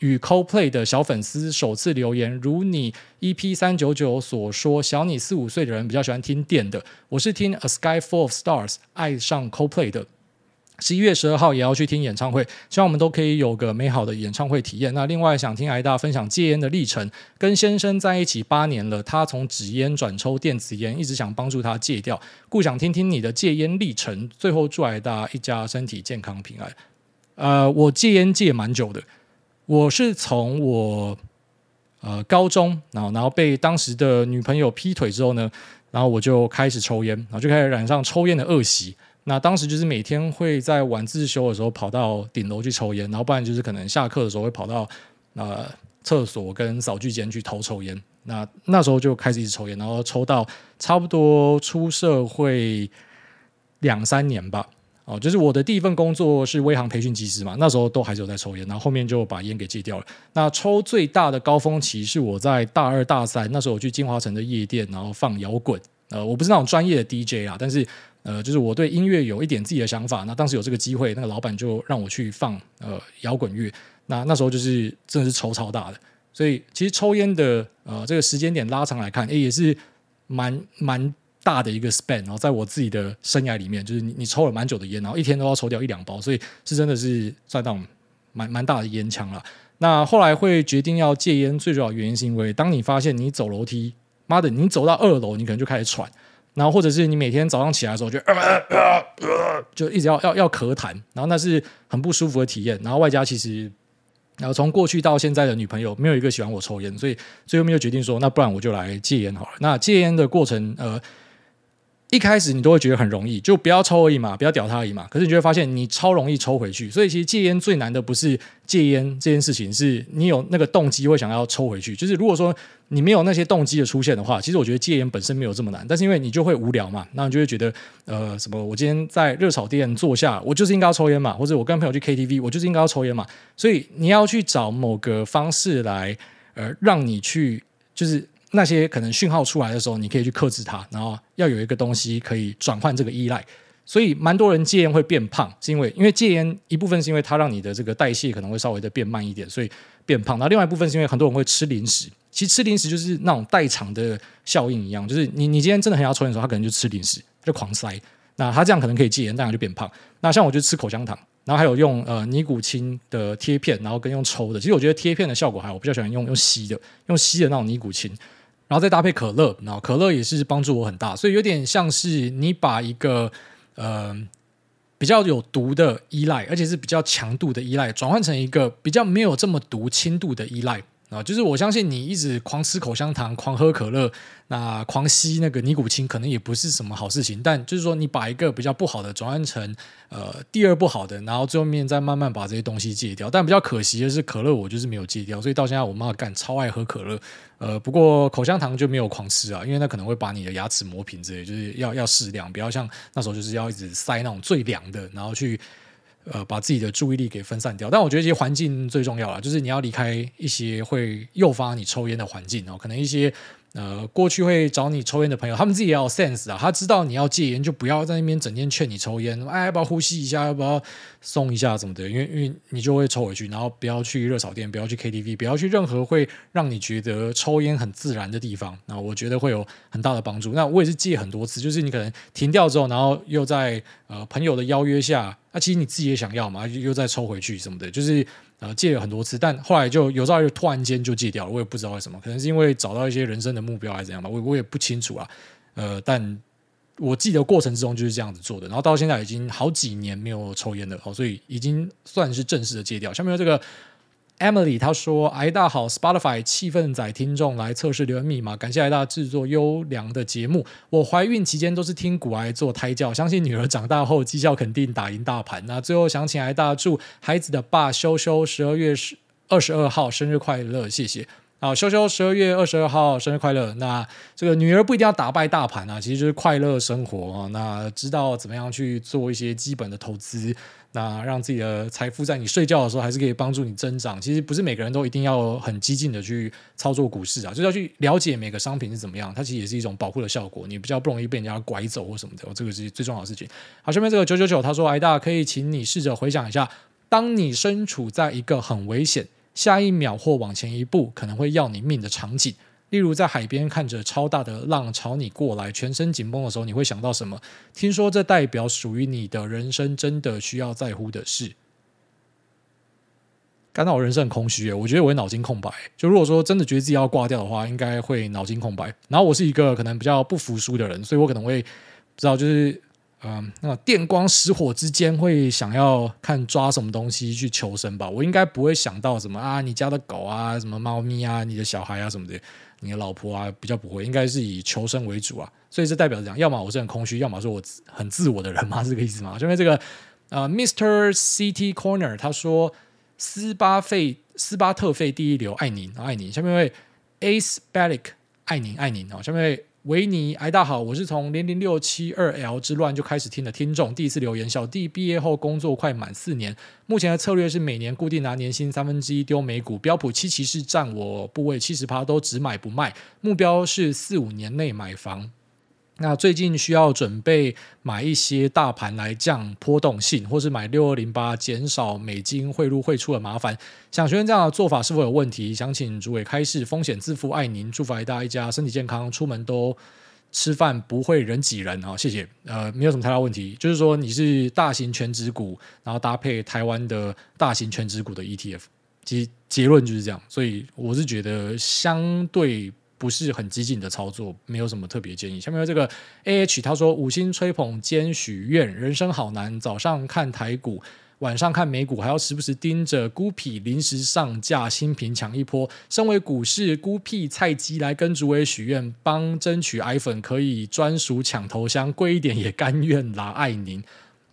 与 co play 的小粉丝首次留言，如你 EP 三九九所说，小你四五岁的人比较喜欢听电的，我是听 A Sky Full of Stars 爱上 co play 的。十一月十二号也要去听演唱会，希望我们都可以有个美好的演唱会体验。那另外想听艾大分享戒烟的历程，跟先生在一起八年了，他从纸烟转抽电子烟，一直想帮助他戒掉，故想听听你的戒烟历程。最后祝艾大一家身体健康平安。呃，我戒烟戒蛮久的，我是从我呃高中，然后然后被当时的女朋友劈腿之后呢，然后我就开始抽烟，然后就开始染上抽烟的恶习。那当时就是每天会在晚自修的时候跑到顶楼去抽烟，然后不然就是可能下课的时候会跑到呃厕所跟扫具间去偷抽烟。那那时候就开始一直抽烟，然后抽到差不多出社会两三年吧。哦，就是我的第一份工作是威航培训机师嘛，那时候都还是有在抽烟，然后后面就把烟给戒掉了。那抽最大的高峰期是我在大二大三，那时候我去金华城的夜店，然后放摇滚。呃，我不是那种专业的 DJ 啊，但是。呃，就是我对音乐有一点自己的想法。那当时有这个机会，那个老板就让我去放呃摇滚乐。那那时候就是真的是抽超大的。所以其实抽烟的呃这个时间点拉长来看，诶，也是蛮蛮大的一个 span。然后在我自己的生涯里面，就是你你抽了蛮久的烟，然后一天都要抽掉一两包，所以是真的是算到蛮蛮大的烟枪了。那后来会决定要戒烟，最主要原因是因为当你发现你走楼梯，妈的，你走到二楼，你可能就开始喘。然后或者是你每天早上起来的时候就呃呃呃就一直要要要咳痰，然后那是很不舒服的体验。然后外加其实，然后从过去到现在的女朋友没有一个喜欢我抽烟，所以最后面就决定说，那不然我就来戒烟好了。那戒烟的过程，呃。一开始你都会觉得很容易，就不要抽而已嘛，不要屌他而已嘛。可是你就会发现你超容易抽回去，所以其实戒烟最难的不是戒烟这件事情，是你有那个动机会想要抽回去。就是如果说你没有那些动机的出现的话，其实我觉得戒烟本身没有这么难。但是因为你就会无聊嘛，那你就会觉得呃什么，我今天在热炒店坐下，我就是应该要抽烟嘛，或者我跟朋友去 KTV，我就是应该要抽烟嘛。所以你要去找某个方式来呃让你去就是。那些可能讯号出来的时候，你可以去克制它，然后要有一个东西可以转换这个依赖。所以，蛮多人戒烟会变胖，是因为因为戒烟一部分是因为它让你的这个代谢可能会稍微的变慢一点，所以变胖。那另外一部分是因为很多人会吃零食，其实吃零食就是那种代偿的效应一样，就是你你今天真的很要抽烟的时候，他可能就吃零食，就狂塞。那他这样可能可以戒烟，当然就变胖。那像我就吃口香糖，然后还有用呃尼古清的贴片，然后跟用抽的。其实我觉得贴片的效果还好，我比较喜欢用用吸的，用吸的那种尼古清。然后再搭配可乐，然后可乐也是帮助我很大，所以有点像是你把一个呃比较有毒的依赖，而且是比较强度的依赖，转换成一个比较没有这么毒、轻度的依赖。啊，就是我相信你一直狂吃口香糖、狂喝可乐、那狂吸那个尼古清，可能也不是什么好事情。但就是说，你把一个比较不好的转换成呃第二不好的，然后最后面再慢慢把这些东西戒掉。但比较可惜的是，可乐我就是没有戒掉，所以到现在我妈干超爱喝可乐。呃，不过口香糖就没有狂吃啊，因为那可能会把你的牙齿磨平之类，就是要要适量，不要像那时候就是要一直塞那种最凉的，然后去。呃把自己的注意力给分散掉。但我觉得这些环境最重要了，就是你要离开一些会诱发你抽烟的环境哦，可能一些。呃，过去会找你抽烟的朋友，他们自己也有 sense 啊。他知道你要戒烟，就不要在那边整天劝你抽烟。哎，要不要呼吸一下？要不要松一下？怎么的？因为因为你就会抽回去。然后不要去热炒店，不要去 KTV，不要去任何会让你觉得抽烟很自然的地方。那我觉得会有很大的帮助。那我也是戒很多次，就是你可能停掉之后，然后又在呃朋友的邀约下，那、其实你自己也想要嘛，又再抽回去什么的，就是。然后，戒了很多次，但后来就有时候又突然间就戒掉了，我也不知道为什么，可能是因为找到一些人生的目标还是怎样吧，我我也不清楚啊。呃，但我记得过程之中就是这样子做的，然后到现在已经好几年没有抽烟了，哦，所以已经算是正式的戒掉。下面这个。Emily 她说：“癌大好，Spotify 气氛仔听众来测试留言密码，感谢癌大制作优良的节目。我怀孕期间都是听古癌做胎教，相信女儿长大后绩效肯定打赢大盘。那最后想请癌大祝孩子的爸修修十二月十二十二号生日快乐，谢谢。好，修修十二月二十二号生日快乐。那这个女儿不一定要打败大盘啊，其实就是快乐生活啊。那知道怎么样去做一些基本的投资。”那让自己的财富在你睡觉的时候还是可以帮助你增长。其实不是每个人都一定要很激进的去操作股市啊，就是要去了解每个商品是怎么样，它其实也是一种保护的效果。你比较不容易被人家拐走或什么的，这个是最重要的事情。好，下面这个九九九他说：“癌大可以请你试着回想一下，当你身处在一个很危险，下一秒或往前一步可能会要你命的场景。”例如在海边看着超大的浪朝你过来，全身紧绷的时候，你会想到什么？听说这代表属于你的人生真的需要在乎的事。感到我人生很空虚，我觉得我会脑筋空白。就如果说真的觉得自己要挂掉的话，应该会脑筋空白。然后我是一个可能比较不服输的人，所以我可能会不知道就是。嗯，那电光石火之间会想要看抓什么东西去求生吧？我应该不会想到什么啊，你家的狗啊，什么猫咪啊，你的小孩啊什么的，你的老婆啊，比较不会，应该是以求生为主啊。所以这代表着讲，要么我是很空虚，要么说我很自我的人嘛，这个意思吗？下面这个呃，Mr. City Corner 他说斯巴费斯巴特费第一流，爱您爱您。下面为 Ace Balic 爱您爱您啊，下面为。维尼，哎，大家好，我是从零零六七二 L 之乱就开始听的听众，第一次留言。小弟毕业后工作快满四年，目前的策略是每年固定拿年薪三分之一丢美股，标普七骑士占我部位七十趴，都只买不卖，目标是四五年内买房。那最近需要准备买一些大盘来降波动性，或是买六二零八减少美金汇入汇出的麻烦。想询问这样的做法是否有问题？想请主委开示。风险自负，爱您，祝福癌大一家身体健康，出门都吃饭不会人挤人啊！谢谢。呃，没有什么太大问题，就是说你是大型全职股，然后搭配台湾的大型全职股的 ETF，其结论就是这样。所以我是觉得相对。不是很激进的操作，没有什么特别建议。下面这个 A H，他说五星吹捧兼许愿，人生好难。早上看台股，晚上看美股，还要时不时盯着孤僻临时上架新品抢一波。身为股市孤僻菜鸡，来跟主委许愿，帮争取癌粉可以专属抢头香，贵一点也甘愿啦。爱您。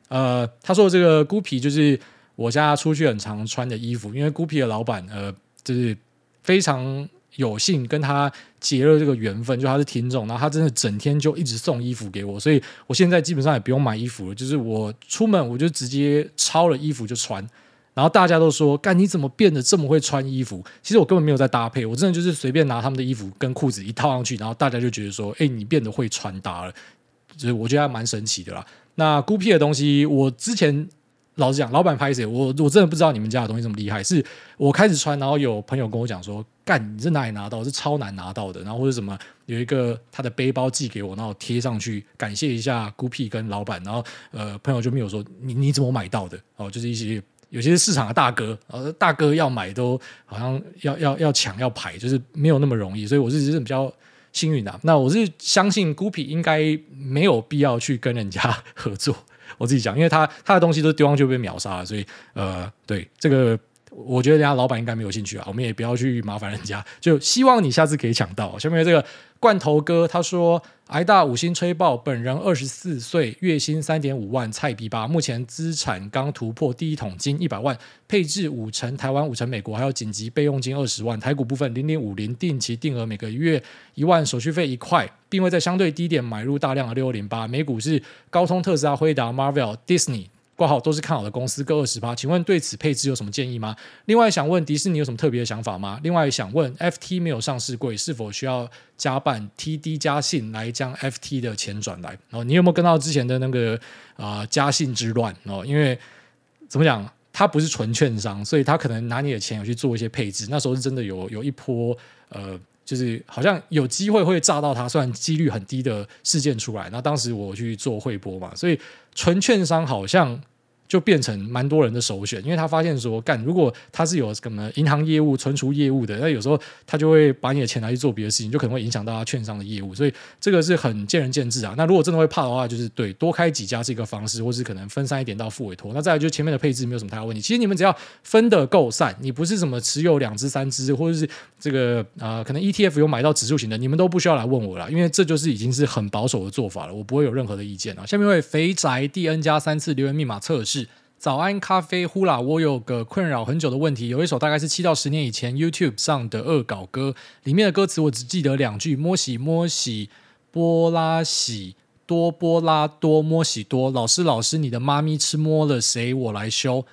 呃，他说这个孤僻就是我家出去很常穿的衣服，因为孤僻的老板呃，就是非常。有幸跟他结了这个缘分，就他是听众，然后他真的整天就一直送衣服给我，所以我现在基本上也不用买衣服了，就是我出门我就直接抄了衣服就穿，然后大家都说：“干，你怎么变得这么会穿衣服？”其实我根本没有在搭配，我真的就是随便拿他们的衣服跟裤子一套上去，然后大家就觉得说：“哎，你变得会穿搭了。”就是我觉得还蛮神奇的啦。那孤僻的东西，我之前。老实讲，老板拍谁？我我真的不知道你们家的东西这么厉害。是我开始穿，然后有朋友跟我讲说：“干，你是哪里拿到？是超难拿到的。”然后或者什么有一个他的背包寄给我，然后贴上去感谢一下孤僻跟老板。然后呃，朋友就没有说你你怎么买到的？哦，就是一些有些市场的大哥，呃，大哥要买都好像要要要抢要排，就是没有那么容易。所以我是真的比较幸运的。那我是相信孤僻应该没有必要去跟人家合作。我自己讲，因为他他的东西都丢上去被秒杀了，所以呃，对这个，我觉得人家老板应该没有兴趣啊。我们也不要去麻烦人家，就希望你下次可以抢到。下面这个。罐头哥他说：“癌大五星吹爆，本人二十四岁，月薪三点五万，菜逼吧。目前资产刚突破第一桶金一百万，配置五成台湾，五成美国，还有紧急备用金二十万。台股部分零点五零，定期定额每个月一万，手续费一块，并会在相对低点买入大量的六零八。美股是高通、特斯拉、辉达、Marvel、Disney。”挂号都是看好的公司各二十趴，请问对此配置有什么建议吗？另外想问迪士尼有什么特别的想法吗？另外想问 FT 没有上市柜，是否需要加办 TD 嘉信来将 FT 的钱转来？哦，你有没有跟到之前的那个啊嘉信之乱？哦，因为怎么讲，他不是纯券商，所以他可能拿你的钱有去做一些配置。那时候是真的有有一波呃。就是好像有机会会炸到它，虽然几率很低的事件出来。那当时我去做汇拨嘛，所以纯券商好像。就变成蛮多人的首选，因为他发现说，干如果他是有什么银行业务、存储业务的，那有时候他就会把你的钱拿去做别的事情，就可能会影响到他券商的业务，所以这个是很见仁见智啊。那如果真的会怕的话，就是对多开几家是一个方式，或是可能分散一点到复委托。那再来就是前面的配置没有什么太大问题，其实你们只要分得够散，你不是什么持有两支、三支，或者是这个啊、呃，可能 ETF 有买到指数型的，你们都不需要来问我了，因为这就是已经是很保守的做法了，我不会有任何的意见啊。下面为肥宅第 N 加三次留言密码测试。早安咖啡呼啦，我有个困扰很久的问题，有一首大概是七到十年以前 YouTube 上的恶搞歌，里面的歌词我只记得两句：摸喜摸喜波拉喜多波拉多摸喜多。老师老师，你的妈咪吃摸了谁？我来修。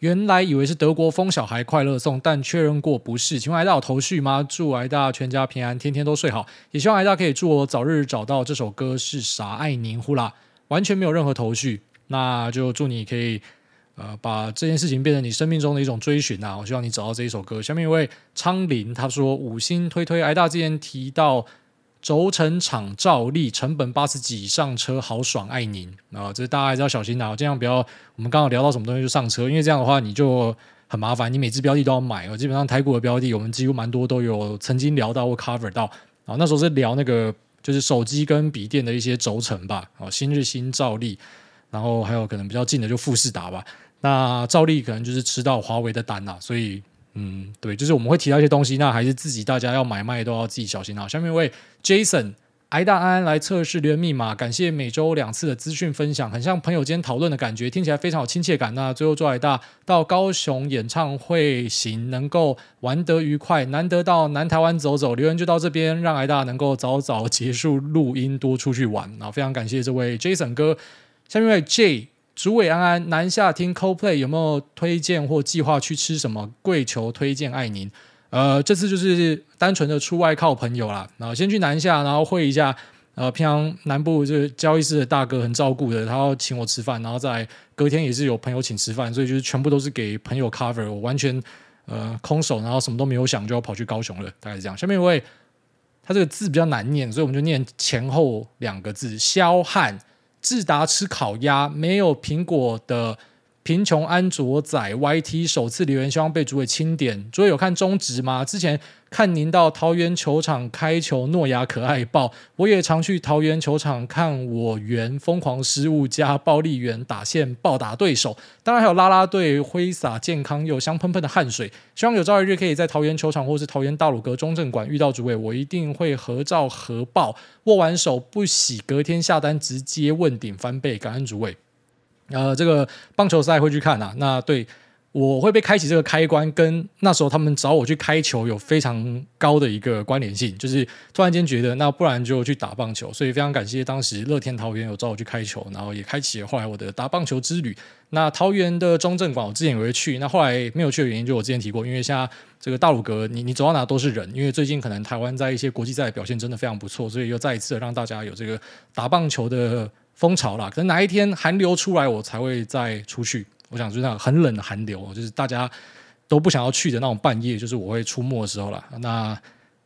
原来以为是德国疯小孩快乐颂，但确认过不是。请问癌大有头绪吗？祝癌大全家平安，天天都睡好。也希望癌大可以祝我早日找到这首歌是啥。爱您呼啦，完全没有任何头绪，那就祝你可以。呃，把这件事情变成你生命中的一种追寻啊！我希望你找到这一首歌。下面一位昌林他说：“五星推推，癌大之前提到轴承厂照例成本八十几上车，好爽，爱您啊！这大家还是要小心啊，尽量不要我们刚好聊到什么东西就上车，因为这样的话你就很麻烦，你每只标的都要买哦。基本上台股的标的，我们几乎蛮多都有曾经聊到或 cover 到啊。那时候是聊那个就是手机跟笔电的一些轴承吧，哦，新日新照例，然后还有可能比较近的就富士达吧。”那照例可能就是吃到华为的单呐，所以嗯，对，就是我们会提到一些东西，那还是自己大家要买卖都要自己小心啊。下面一位 Jason，癌大安来测试留言密码，感谢每周两次的资讯分享，很像朋友间讨论的感觉，听起来非常有亲切感。那最后祝癌大到高雄演唱会行能够玩得愉快，难得到南台湾走走，留言就到这边，让癌大能够早早结束录音，多出去玩啊！非常感谢这位 Jason 哥。下面一位 J。竹尾安安，南下听 CoPlay 有没有推荐或计划去吃什么？跪求推荐爱您。呃，这次就是单纯的出外靠朋友啦。然后先去南下，然后会一下。呃，平常南部就是交易室的大哥很照顾的，他要请我吃饭，然后在隔天也是有朋友请吃饭，所以就是全部都是给朋友 cover。我完全呃空手，然后什么都没有想就要跑去高雄了，大概是这样。下面一位，他这个字比较难念，所以我们就念前后两个字：肖汉。智达吃烤鸭，没有苹果的贫穷安卓仔 YT 首次留言，希望被主委钦点。主委有看中职吗？之前看您到桃园球场开球，诺亚可爱爆。我也常去桃园球场看我园疯狂失误加暴力员打线暴打对手。当然还有啦啦队挥洒健康又香喷喷的汗水。希望有朝一日可以在桃园球场或是桃园大鲁阁中正馆遇到主委，我一定会合照合抱，握完手不洗，隔天下单直接问鼎翻倍，感恩主委。呃，这个棒球赛会去看啊。那对我会被开启这个开关，跟那时候他们找我去开球有非常高的一个关联性，就是突然间觉得，那不然就去打棒球。所以非常感谢当时乐天桃园有找我去开球，然后也开启了后来我的打棒球之旅。那桃园的中正馆，我之前也会去，那后来没有去的原因，就我之前提过，因为现在这个大鲁阁，你你走到哪都是人，因为最近可能台湾在一些国际赛表现真的非常不错，所以又再一次的让大家有这个打棒球的。风潮啦，可能哪一天寒流出来，我才会再出去。我想就是那很冷的寒流，就是大家都不想要去的那种半夜，就是我会出没的时候啦。那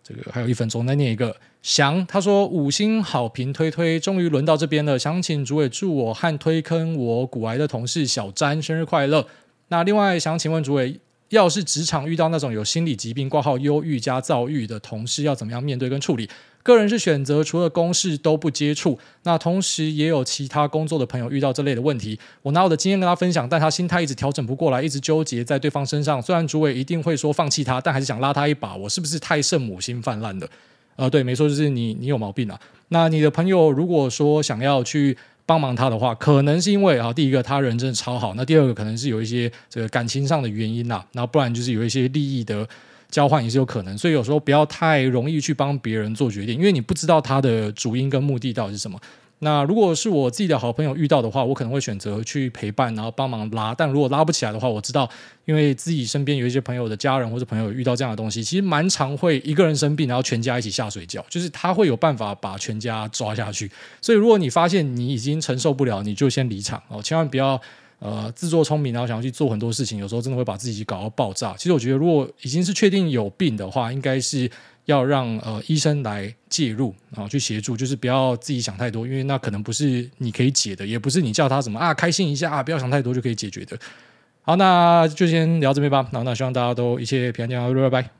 这个还有一分钟，再念一个翔，他说五星好评推推，终于轮到这边了，想请主委祝我和推坑我股癌的同事小詹生日快乐。那另外想请问主委，要是职场遇到那种有心理疾病、挂号忧郁加躁郁的同事，要怎么样面对跟处理？个人是选择除了公事都不接触，那同时也有其他工作的朋友遇到这类的问题。我拿我的经验跟他分享，但他心态一直调整不过来，一直纠结在对方身上。虽然主委一定会说放弃他，但还是想拉他一把。我是不是太圣母心泛滥了？呃，对，没错，就是你，你有毛病啊。那你的朋友如果说想要去帮忙他的话，可能是因为啊，第一个他人真的超好，那第二个可能是有一些这个感情上的原因呐，那不然就是有一些利益的。交换也是有可能，所以有时候不要太容易去帮别人做决定，因为你不知道他的主因跟目的到底是什么。那如果是我自己的好朋友遇到的话，我可能会选择去陪伴，然后帮忙拉。但如果拉不起来的话，我知道，因为自己身边有一些朋友的家人或者朋友遇到这样的东西，其实蛮常会一个人生病，然后全家一起下水饺，就是他会有办法把全家抓下去。所以如果你发现你已经承受不了，你就先离场哦，千万不要呃自作聪明，然后想要去做很多事情，有时候真的会把自己搞到爆炸。其实我觉得，如果已经是确定有病的话，应该是。要让呃医生来介入然后，去协助，就是不要自己想太多，因为那可能不是你可以解的，也不是你叫他什么啊开心一下啊，不要想太多就可以解决的。好，那就先聊这边吧。然后那希望大家都一切平安健康，拜拜。